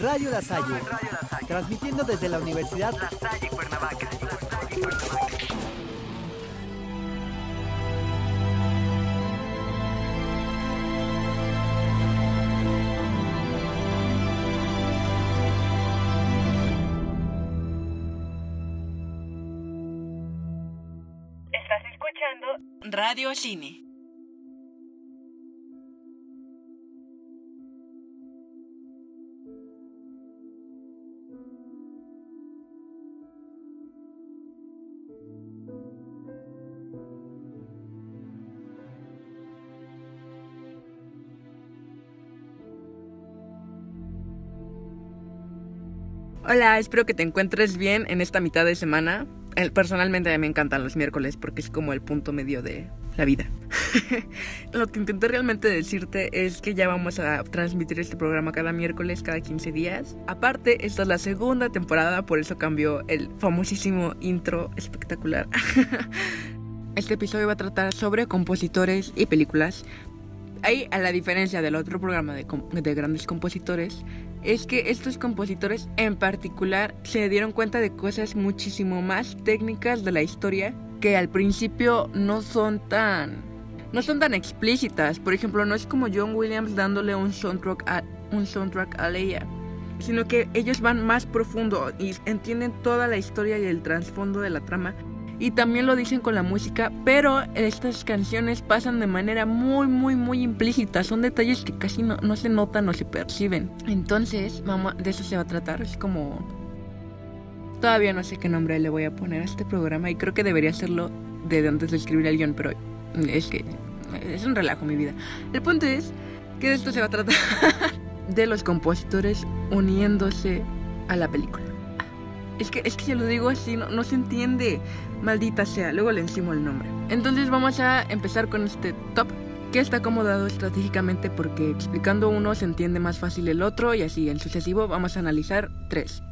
Radio La Salle, transmitiendo desde la Universidad La Salle Cuernavaca. Estás escuchando Radio Cine. Hola, espero que te encuentres bien en esta mitad de semana. Personalmente a mí me encantan los miércoles porque es como el punto medio de la vida. Lo que intenté realmente decirte es que ya vamos a transmitir este programa cada miércoles, cada 15 días. Aparte, esta es la segunda temporada, por eso cambió el famosísimo intro espectacular. Este episodio va a tratar sobre compositores y películas. Ahí, a la diferencia del otro programa de, grandes compositores, es que estos compositores en particular se dieron cuenta de cosas muchísimo más técnicas de la historia que al principio no son tan no son tan explícitas. Por ejemplo, no es como John Williams dándole un soundtrack a un soundtrack a Leia, sino que ellos van más profundo y entienden toda la historia y el trasfondo de la trama. Y también lo dicen con la música, pero estas canciones pasan de manera muy, muy, muy implícita. Son detalles que casi no, no se notan o se perciben. Entonces, vamos, de eso se va a tratar. Es como... Todavía no sé qué nombre le voy a poner a este programa y creo que debería hacerlo desde antes de escribir el guion, pero es que es un relajo mi vida. El punto es que de esto se va a tratar de los compositores uniéndose a la película. Es que, es que si lo digo así, no, no se entiende. Maldita sea, luego le encimo el nombre. Entonces vamos a empezar con este top que está acomodado estratégicamente porque explicando uno se entiende más fácil el otro y así en sucesivo vamos a analizar tres.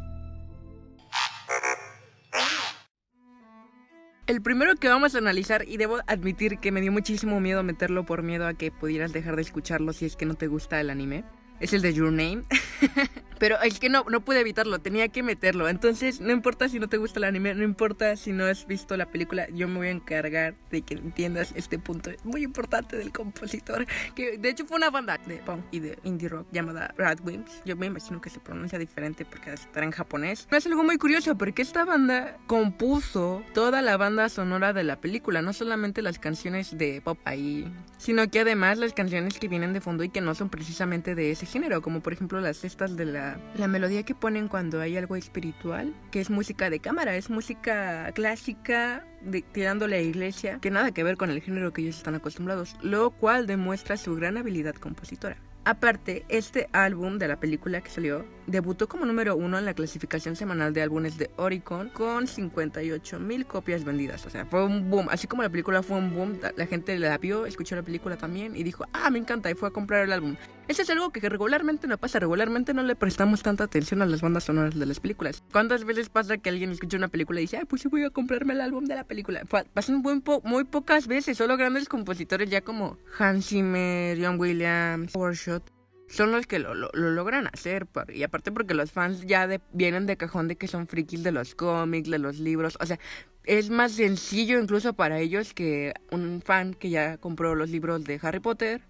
El primero que vamos a analizar, y debo admitir que me dio muchísimo miedo meterlo por miedo a que pudieras dejar de escucharlo si es que no te gusta el anime, es el de Your Name. Pero es que no, no pude evitarlo, tenía que meterlo. Entonces, no importa si no te gusta el anime, no importa si no has visto la película, yo me voy a encargar de que entiendas este punto muy importante del compositor. Que de hecho fue una banda de punk y de indie rock llamada Radwimps. Yo me imagino que se pronuncia diferente porque estará en japonés. Es algo muy curioso porque esta banda compuso toda la banda sonora de la película, no solamente las canciones de pop ahí, sino que además las canciones que vienen de fondo y que no son precisamente de ese género, como por ejemplo las estas de la, la melodía que ponen cuando hay algo espiritual, que es música de cámara, es música clásica de, tirándole a iglesia, que nada que ver con el género que ellos están acostumbrados, lo cual demuestra su gran habilidad compositora. Aparte, este álbum de la película que salió debutó como número uno en la clasificación semanal de álbumes de Oricon con 58 mil copias vendidas. O sea, fue un boom. Así como la película fue un boom, la gente la vio, escuchó la película también y dijo, ah, me encanta, y fue a comprar el álbum. Eso es algo que regularmente no pasa. Regularmente no le prestamos tanta atención a las bandas sonoras de las películas. ¿Cuántas veces pasa que alguien escucha una película y dice, pues voy a comprarme el álbum de la película? Pasan muy, muy pocas veces. Solo grandes compositores ya como Hans Zimmer, John Williams, Warshot son los que lo, lo- lo logran hacer. y aparte porque los fans ya vienen de cajón de que son frikis de los cómics, de los libros. O sea, es más sencillo incluso para ellos que un fan que ya compró los libros de Harry Potter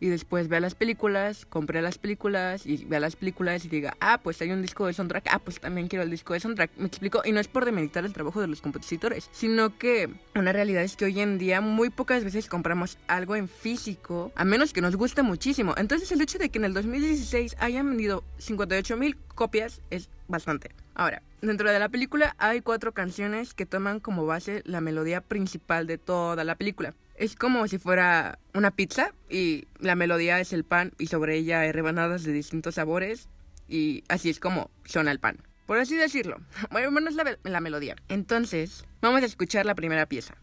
y después vea las películas, compre las películas y vea las películas y diga, ah, pues hay un disco de soundtrack, ah, pues también quiero el disco de soundtrack. Me explico, y no es por demeritar el trabajo de los compositores, sino que una realidad es que hoy en día muy pocas veces compramos algo en físico, a menos que nos guste muchísimo. Entonces el hecho de que en el 2016 hayan vendido 58 mil copias es bastante. Ahora, dentro de la película hay cuatro canciones que toman como base la melodía principal de toda la película. Es como si fuera una pizza y la melodía es el pan y sobre ella hay rebanadas de distintos sabores y así es como suena el pan. Por así decirlo. Bueno, es la, la melodía. Entonces, vamos a escuchar la primera pieza.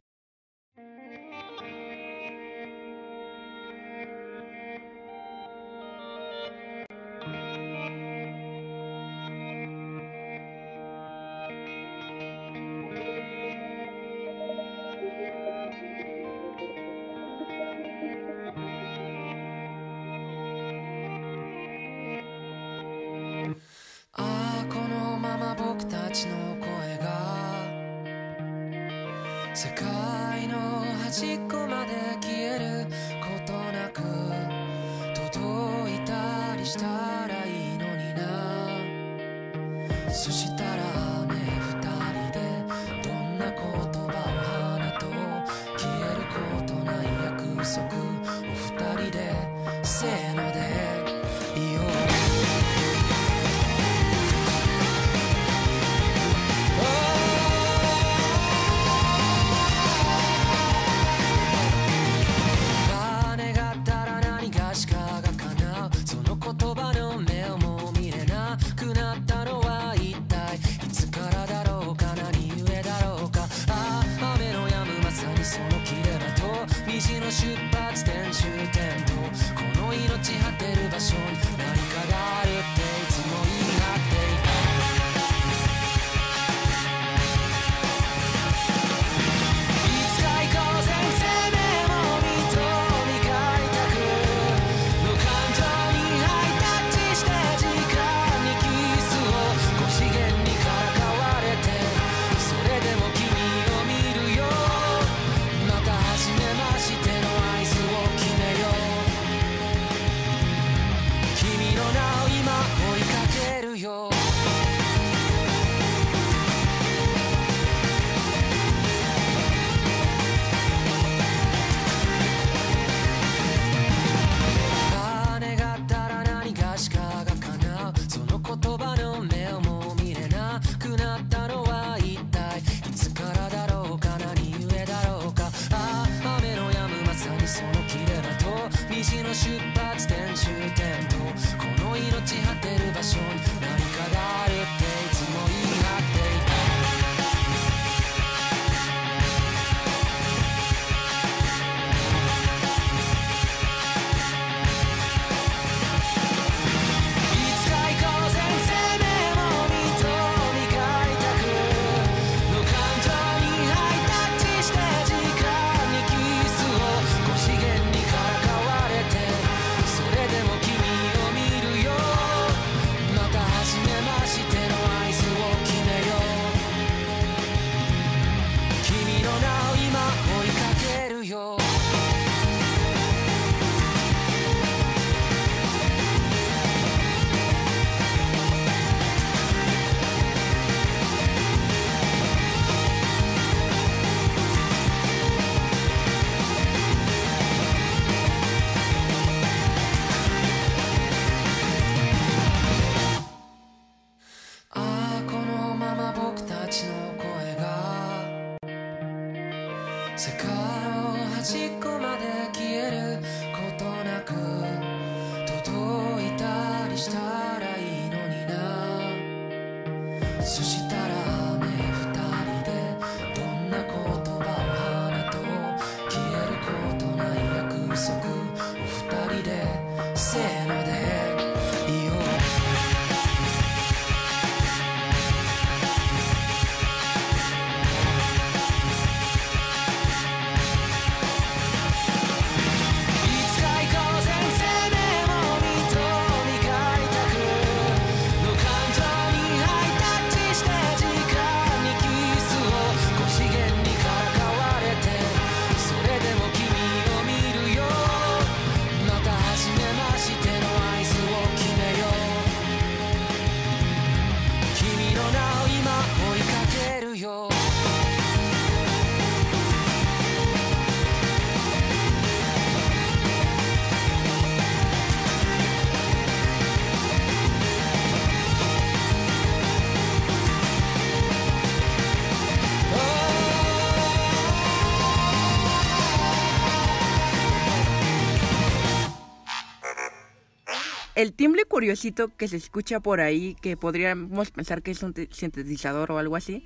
el timbre curiosito que se escucha por ahí, que podríamos pensar que es un sintetizador o algo así,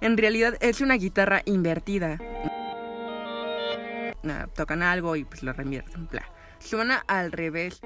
en realidad es una guitarra invertida. Ah, tocan algo y pues lo reinvierten. Suena al revés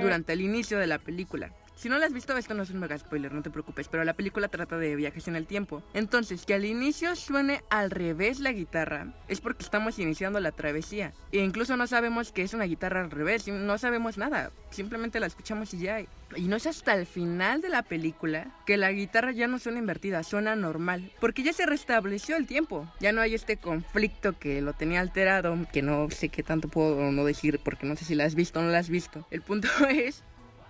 durante el inicio de la película. Si no la has visto, esto no es un mega spoiler, no te preocupes, pero la película trata de viajes en el tiempo. Entonces, que al inicio suene al revés la guitarra, es porque estamos iniciando la travesía. E incluso no sabemos que es una guitarra al revés, no sabemos nada, simplemente la escuchamos y ya. Y no es hasta el final de la película que la guitarra ya no suena invertida, suena normal, porque ya se restableció el tiempo. Ya no hay este conflicto que lo tenía alterado, que no sé qué tanto puedo no decir porque no sé si la has visto o no la has visto. El punto es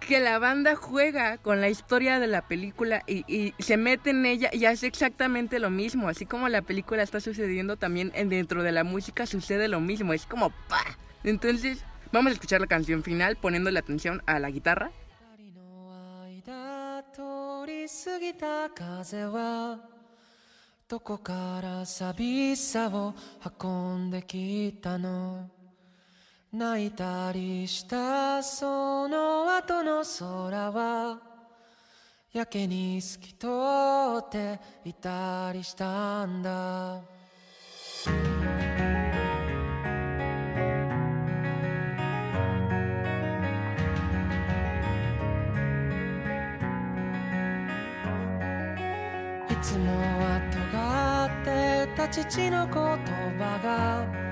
que la banda juega con la historia de la película y, y, se mete en ella y hace exactamente lo mismo. Así como la película está sucediendo, también en dentro de la música sucede lo mismo. Es como ¡pa! Entonces, vamos a escuchar la canción final poniéndole atención a la guitarra. 泣いたりしたその後の空はやけに透き通っていたりしたんだ。いつもは尖ってた父の言葉が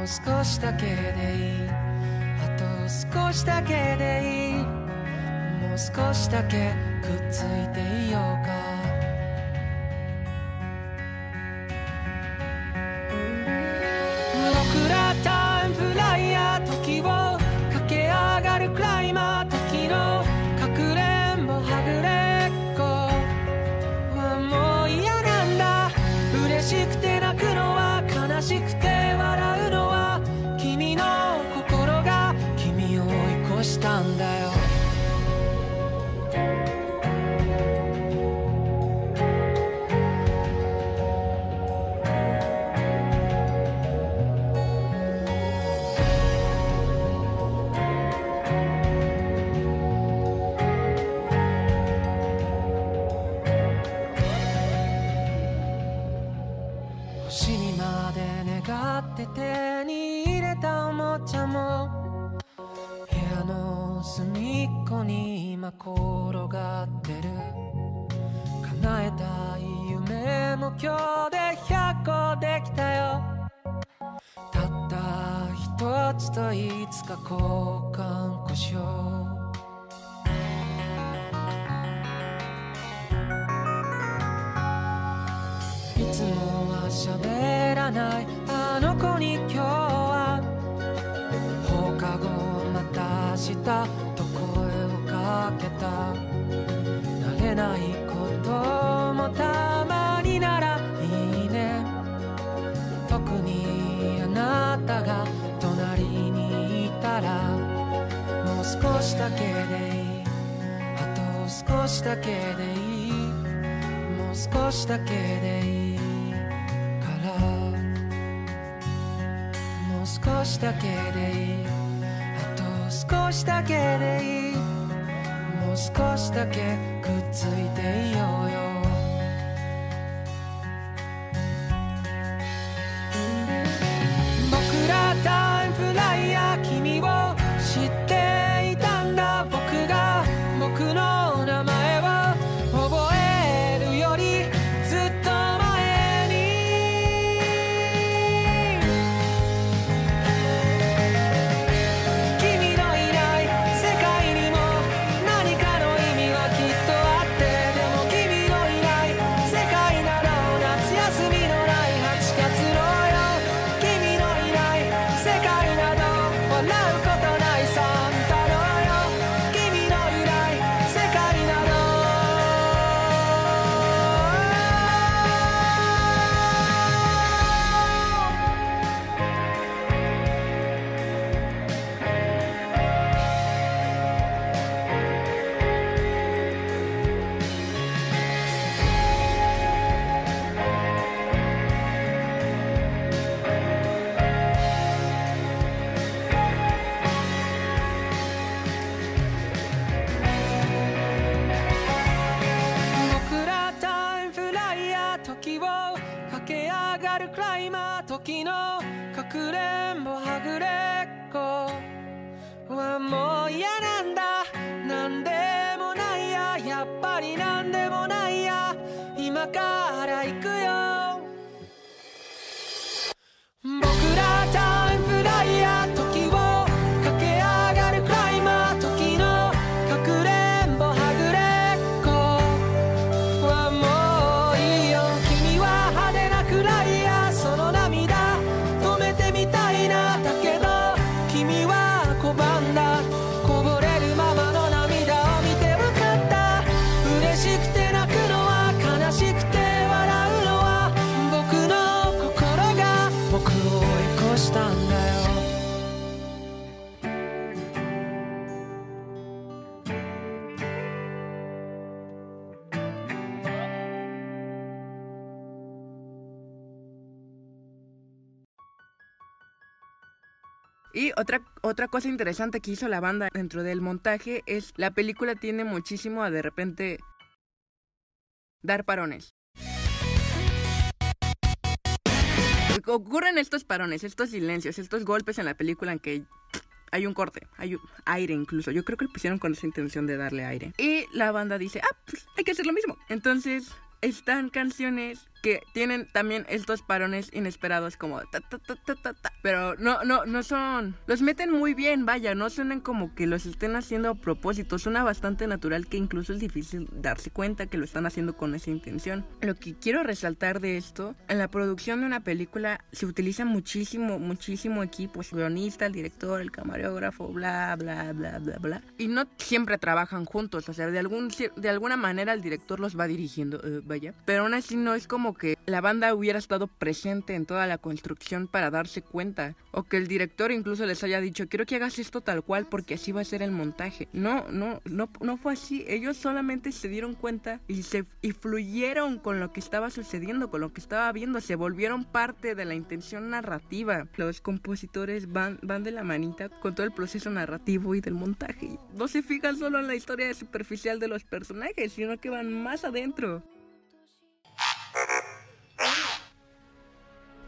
もう少しだけでいい。あと少しだけでいいもう少しだけくっついていようか。て手に入れたおもちゃも部屋の隅っこに今転がってる。叶えたい夢も今日で100個できたよ。たった一つといつか交換こしよういつもは喋らない。たと声をかけた。慣れないこともたまにならいいね。特にあなたが隣にいたらもう少しだけでいい。あと少しだけでいい。もう少しだけでいいから。もう少しだけでいい。少しだけでいい。もう少しだけくっついていようよ。時のかくれんぼはぐれっこ。はもう嫌なんだ。なんでもないや。やっぱりなんでもないや。今から Y otra, otra cosa interesante que hizo la banda dentro del montaje es la película tiene muchísimo a de repente dar parones. Ocurren estos parones, estos silencios, estos golpes en la película en que hay un corte, hay un- aire incluso. Yo creo que lo pusieron con esa intención de darle aire. Y la banda dice, ah, pues hay que hacer lo mismo. Entonces están canciones que tienen también estos parones inesperados como ta ta ta ta ta, ta. pero no no no son los meten muy bien vaya no suenan como que los estén haciendo a propósito suena bastante natural que incluso es difícil darse cuenta que lo están haciendo con esa intención. Lo que quiero resaltar de esto en la producción de una película se utiliza muchísimo muchísimo equipo el guionista el director el camarógrafo bla bla bla bla bla. Y no siempre trabajan juntos o sea de algún de alguna manera el director los va dirigiendo eh, vaya. Pero aún así no es como que la banda hubiera estado presente en toda la construcción para darse cuenta o que el director incluso les haya dicho quiero que hagas esto tal cual porque así va a ser el montaje no no no no fue así. Ellos solamente se dieron cuenta y se y fluyeron con lo que estaba sucediendo con lo que estaba viendo. Se volvieron parte de la intención narrativa. Los compositores van van de la manita con todo el proceso narrativo y del montaje. No se fijan solo en la historia superficial de los personajes sino que van más adentro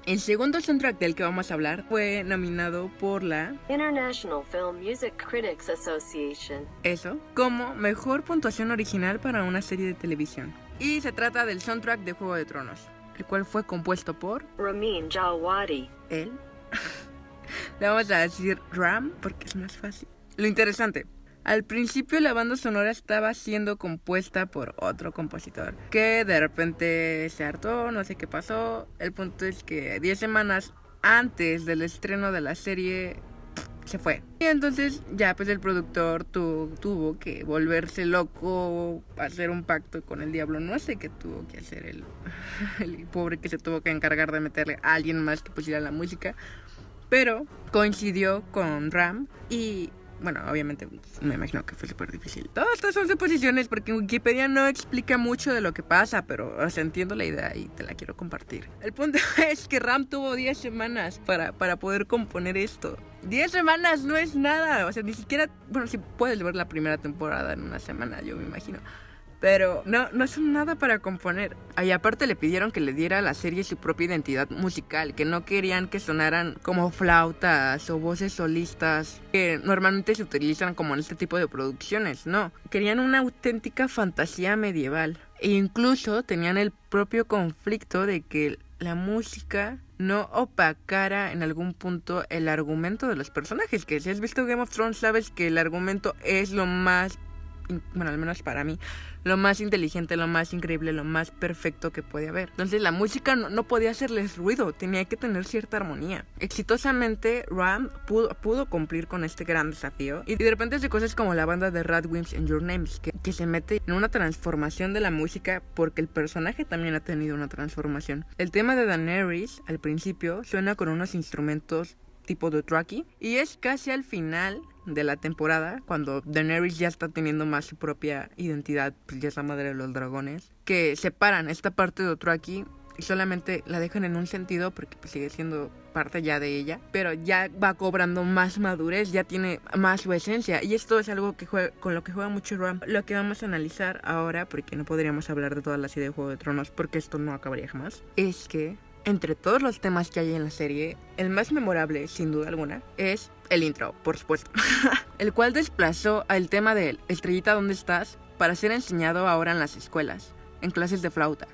El segundo soundtrack del que vamos a hablar fue nominado por la International Film Music Critics Association. ESO como mejor puntuación original para una serie de televisión. Y se trata del soundtrack de Juego de Tronos, el cual fue compuesto por Ramin Djawadi. él. Le vamos a decir Ram porque es más fácil. Lo interesante. Al principio la banda sonora estaba siendo compuesta por otro compositor que de repente se hartó, no sé qué pasó. El punto es que 10 semanas antes del estreno de la serie se fue. Y entonces ya pues el productor tu- tuvo que volverse loco, hacer un pacto con el diablo. No sé qué tuvo que hacer el, el pobre que se tuvo que encargar de meterle a alguien más que pusiera la música. Pero coincidió con Ram y bueno, obviamente me imagino que fue súper difícil. Todas estas son suposiciones porque Wikipedia no explica mucho de lo que pasa, pero o sea, entiendo la idea y te la quiero compartir. El punto es que Ram tuvo 10 semanas para, para poder componer esto. 10 semanas no es nada, o sea, ni siquiera, bueno, si puedes ver la primera temporada en una semana, yo me imagino. Pero no, no son nada para componer. Y aparte le pidieron que le diera a la serie su propia identidad musical, que no querían que sonaran como flautas o voces solistas que normalmente se utilizan como en este tipo de producciones, no. Querían una auténtica fantasía medieval. E incluso tenían el propio conflicto de que la música no opacara en algún punto el argumento de los personajes. Que si has visto Game of Thrones sabes que el argumento es lo más, bueno, al menos para mí, lo más inteligente, lo más increíble, lo más perfecto que puede haber. Entonces la música no, podía hacerles ruido, tenía que tener cierta armonía. Exitosamente, Ram pudo, pudo cumplir con este gran desafío y de repente hace cosas como la banda de Radwimps en Your Names, que, que se mete en una transformación de la música porque el personaje también ha tenido una transformación. El tema de Daenerys al principio suena con unos instrumentos tipo Dothraki y es casi al final de la temporada cuando Daenerys ya está teniendo más su propia identidad, pues ya es la madre de los dragones, que separan esta parte de Dothraki y solamente la dejan en un sentido porque pues, sigue siendo parte ya de ella, pero ya va cobrando más madurez, ya tiene más su esencia y esto es algo que juega, con lo que juega mucho Ram. Lo que vamos a analizar ahora, porque no podríamos hablar de toda la serie de Juego de Tronos porque esto no acabaría jamás, es que Entre todos los temas que hay en la serie, el más memorable, sin duda alguna, es el intro, por supuesto. el cual desplazó al tema de Estrellita, ¿dónde estás? para ser enseñado ahora en las escuelas, en clases de flauta.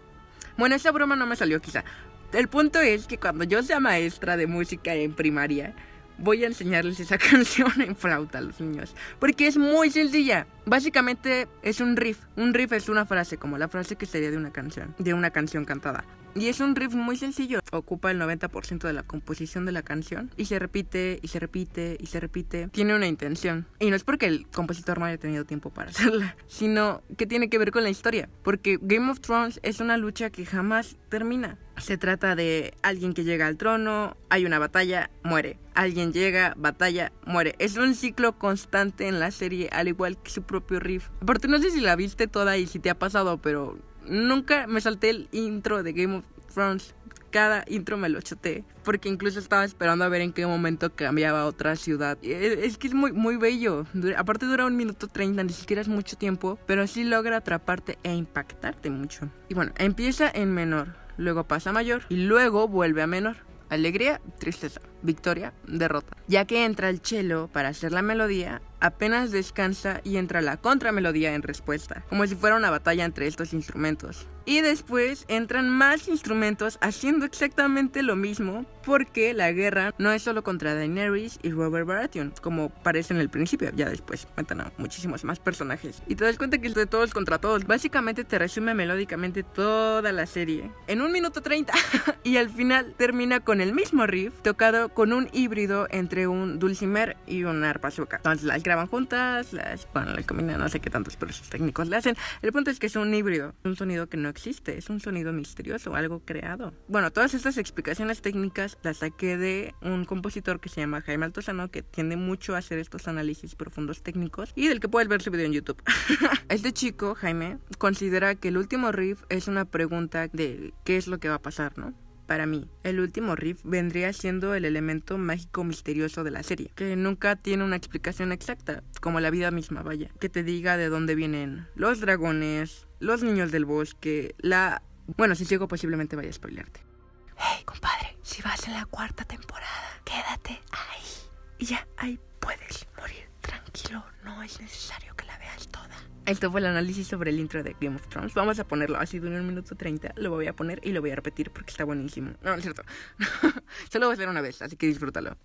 Bueno, esa broma no me salió quizá. El punto es que cuando yo sea maestra de música en primaria, voy a enseñarles esa canción en flauta a los niños. Porque es muy sencilla. Básicamente es un riff. Un riff es una frase, como la frase que sería de una canción, de una canción cantada. Y es un riff muy sencillo. Ocupa el 90% de la composición de la canción. Y se repite, y se repite, y se repite. Tiene una intención. Y no es porque el compositor no haya tenido tiempo para hacerla, sino que tiene que ver con la historia. Porque Game of Thrones es una lucha que jamás termina. Se trata de alguien que llega al trono, hay una batalla, muere. Alguien llega, batalla, muere. Es un ciclo constante en la serie, al igual que su propio riff. Aparte, no sé si la viste toda y si te ha pasado, pero nunca me salté el intro de Game of Thrones. Cada intro me lo choté. Porque incluso estaba esperando a ver en qué momento cambiaba a otra ciudad. E, Es que es muy, muy bello. Aparte dura un minuto treinta, ni siquiera es mucho tiempo. Pero sí logra atraparte e impactarte mucho. Y bueno, empieza en menor. Luego pasa a mayor. Y luego vuelve a menor. Alegría, tristeza, victoria, derrota. Ya que entra el cello para hacer la melodía, apenas descansa y entra la contramelodía en respuesta, como si fuera una batalla entre estos instrumentos. Y después entran más instrumentos haciendo exactamente lo mismo, porque la guerra no es solo contra Daenerys y Robert Baratheon, como parece en el principio, ya después cuentan a muchísimos más personajes. Y te das cuenta que es de todos contra todos. Básicamente te resume melódicamente toda la serie en un minuto 30 y al final termina con el mismo riff tocado con un híbrido entre un dulcimer y una arpa sueca. Entonces las graban juntas, las bueno, le combinan, no sé qué tantos procesos técnicos le hacen. El punto es que es un híbrido, un sonido que no existe, es un sonido misterioso, algo creado. Bueno, todas estas explicaciones técnicas las saqué de un compositor que se llama Jaime Altozano, que tiende mucho a hacer estos análisis profundos técnicos y del que puedes ver su video en YouTube. este chico, Jaime, considera que el último riff es una pregunta de qué es lo que va a pasar, ¿no? Para mí, el último riff vendría siendo el elemento mágico misterioso de la serie, que nunca tiene una explicación exacta, como la vida misma, vaya, que te diga de dónde vienen los dragones, los niños del bosque, la... Bueno, si sigo posiblemente vaya a spoilearte. Hey, compadre, si vas en la cuarta temporada, quédate ahí. Y ya, ahí puedes morir tranquilo, no es necesario que la veas toda. Esto fue el análisis sobre el intro de Game of Thrones. Vamos a ponerlo así de un minuto 30. Lo voy a poner y lo voy a repetir porque está buenísimo. No, es cierto. Solo voy a hacer una vez, así que disfrútalo.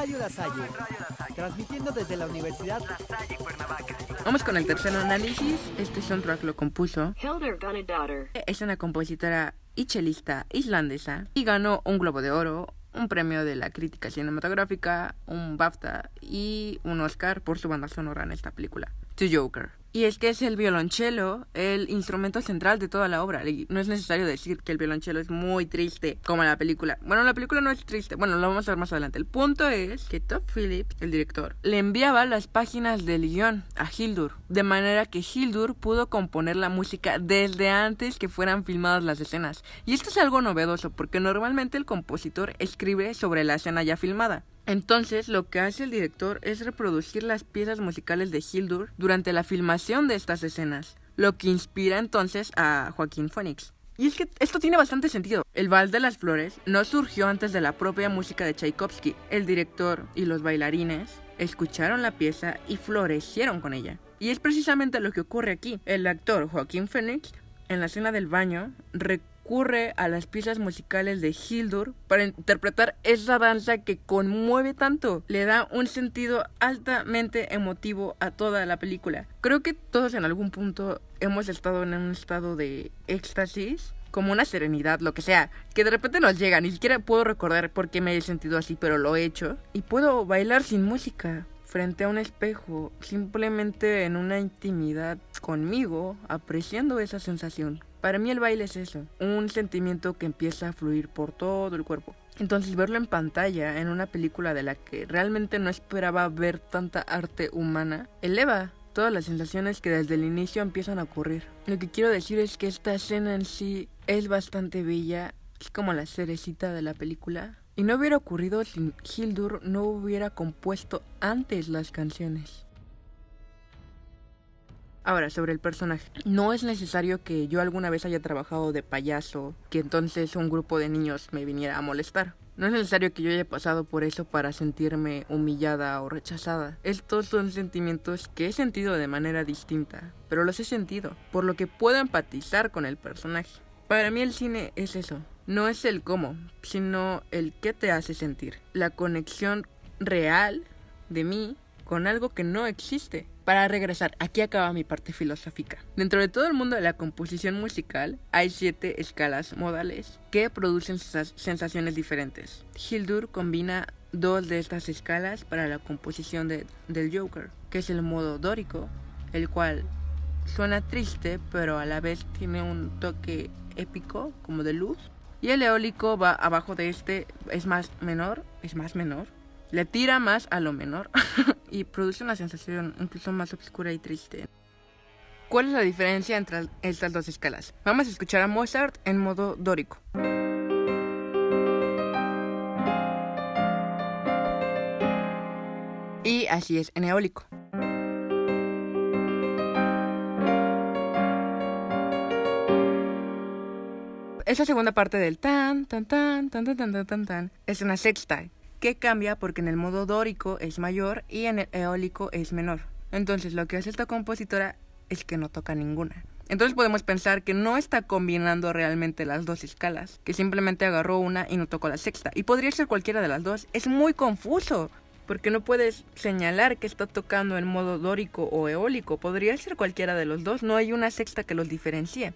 Radio La Salle, transmitiendo desde la Universidad Vamos con el tercer análisis. Este soundtrack lo compuso. Hildur Gunnadóttir. Es una compositora y chelista islandesa y ganó un Globo de Oro, un premio de la crítica cinematográfica, un BAFTA y un Oscar por su banda sonora en esta película, The Joker. Y es que es el violonchelo el instrumento central de toda la obra. No es necesario decir que el violonchelo es muy triste, como la película. Bueno, la película no es triste. Bueno, lo vamos a ver más adelante. El punto es que Top Phillips, el director, le enviaba las páginas del guion a Hildur. De manera que Hildur pudo componer la música desde antes que fueran filmadas las escenas. Y esto es algo novedoso, porque normalmente el compositor escribe sobre la escena ya filmada. Entonces, lo que hace el director es reproducir las piezas musicales de Hildur durante la filmación de estas escenas, lo que inspira entonces a Joaquín Phoenix. Y es que esto tiene bastante sentido. El Vals de las Flores no surgió antes de la propia música de Tchaikovsky. El director y los bailarines escucharon la pieza y florecieron con ella. Y es precisamente lo que ocurre aquí. El actor Joaquín Phoenix, en la escena del baño, recurre a las piezas musicales de Hildur para interpretar esa danza que conmueve tanto. Le da un sentido altamente emotivo a toda la película. Creo que todos en algún punto hemos estado en un estado de éxtasis como una serenidad, lo que sea, que de repente nos llega, ni siquiera puedo recordar por qué me he sentido así, pero lo he hecho, y puedo bailar sin música, frente a un espejo, simplemente en una intimidad conmigo, apreciando esa sensación. Para mí el baile es eso, un sentimiento que empieza a fluir por todo el cuerpo. Entonces verlo en pantalla, en una película de la que realmente no esperaba ver tanta arte humana, eleva todas las sensaciones que desde el inicio empiezan a ocurrir. Lo que quiero decir es que esta escena en sí es bastante bella, es como la cerecita de la película. Y no hubiera ocurrido si Hildur no hubiera compuesto antes las canciones. Ahora, sobre el personaje. No es necesario que yo alguna vez haya trabajado de payaso, que entonces un grupo de niños me viniera a molestar. No es necesario que yo haya pasado por eso para sentirme humillada o rechazada. Estos son sentimientos que he sentido de manera distinta, pero los he sentido, por lo que puedo empatizar con el personaje. Para mí el cine es eso, no es el cómo, sino el qué te hace sentir. La conexión real de mí con algo que no existe. Para regresar, aquí acaba mi parte filosófica. Dentro de todo el mundo de la composición musical hay siete escalas modales que producen sensaciones diferentes. Hildur combina dos de estas escalas para la composición de, del Joker, que es el modo dórico, el cual suena triste pero a la vez tiene un toque épico como de luz. Y el eólico va abajo de este, es más menor, es más menor, le tira más a lo menor y produce una sensación incluso más oscura y triste. ¿Cuál es la diferencia entre estas dos escalas? Vamos a escuchar a Mozart en modo dórico. Y así es en eólico. Esa segunda parte del tan, tan, tan, tan, tan, tan, tan, tan, es una sexta, que cambia porque en el modo dórico es mayor y en el eólico es menor. Entonces lo que hace esta compositora es que no toca ninguna. Entonces podemos pensar que no está combinando realmente las dos escalas, que simplemente agarró una y no tocó la sexta. Y podría ser cualquiera de las dos. Es muy confuso, porque no puedes señalar que está tocando en modo dórico o eólico. Podría ser cualquiera de los dos, no hay una sexta que los diferencie.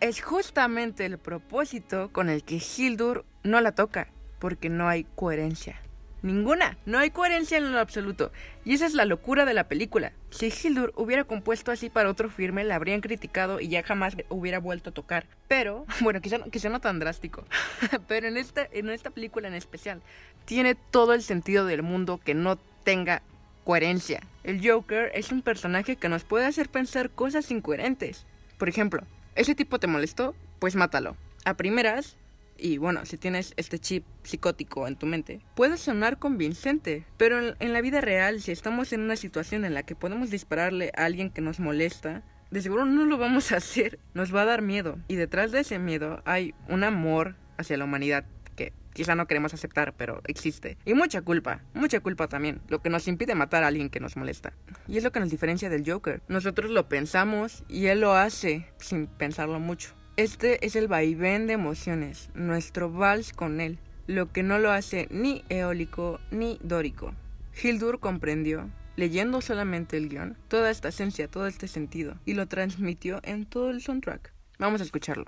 Es justamente el propósito con el que Hildur no la toca, porque no hay coherencia. Ninguna, no hay coherencia en lo absoluto. Y esa es la locura de la película. Si Hildur hubiera compuesto así para otro firme, la habrían criticado y ya jamás hubiera vuelto a tocar. Pero, bueno, quizá, quizá no tan drástico. Pero en esta, en esta película en especial, tiene todo el sentido del mundo que no tenga coherencia. El Joker es un personaje que nos puede hacer pensar cosas incoherentes. Por ejemplo, ¿ese tipo te molestó? Pues mátalo. A primeras, y bueno, si tienes este chip psicótico en tu mente, puede sonar convincente, pero en, la vida real, si estamos en una situación en la que podemos dispararle a alguien que nos molesta, de seguro no lo vamos a hacer, nos va a dar miedo. Y detrás de ese miedo hay un amor hacia la humanidad que quizá no queremos aceptar, pero existe. Y mucha culpa, mucha culpa también, lo que nos impide matar a alguien que nos molesta. Y es lo que nos diferencia del Joker. Nosotros lo pensamos y él lo hace sin pensarlo mucho. Este es el vaivén de emociones, nuestro vals con él, lo que no lo hace ni eólico ni dórico. Hildur comprendió, leyendo solamente el guion, toda esta esencia, todo este sentido, y lo transmitió en todo el soundtrack. Vamos a escucharlo.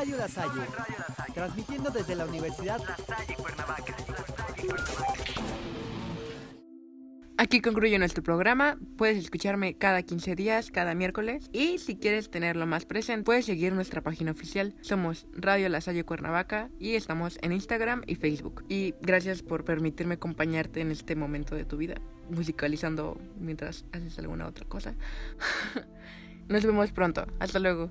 Radio La Salle, transmitiendo desde la Universidad Aquí concluye nuestro programa. Puedes escucharme cada 15 días, cada miércoles. Y si quieres tenerlo más presente, puedes seguir nuestra página oficial. Somos Radio La Salle Cuernavaca y estamos en Instagram y Facebook. Y gracias por permitirme acompañarte en este momento de tu vida, musicalizando mientras haces alguna otra cosa. Nos vemos pronto. Hasta luego.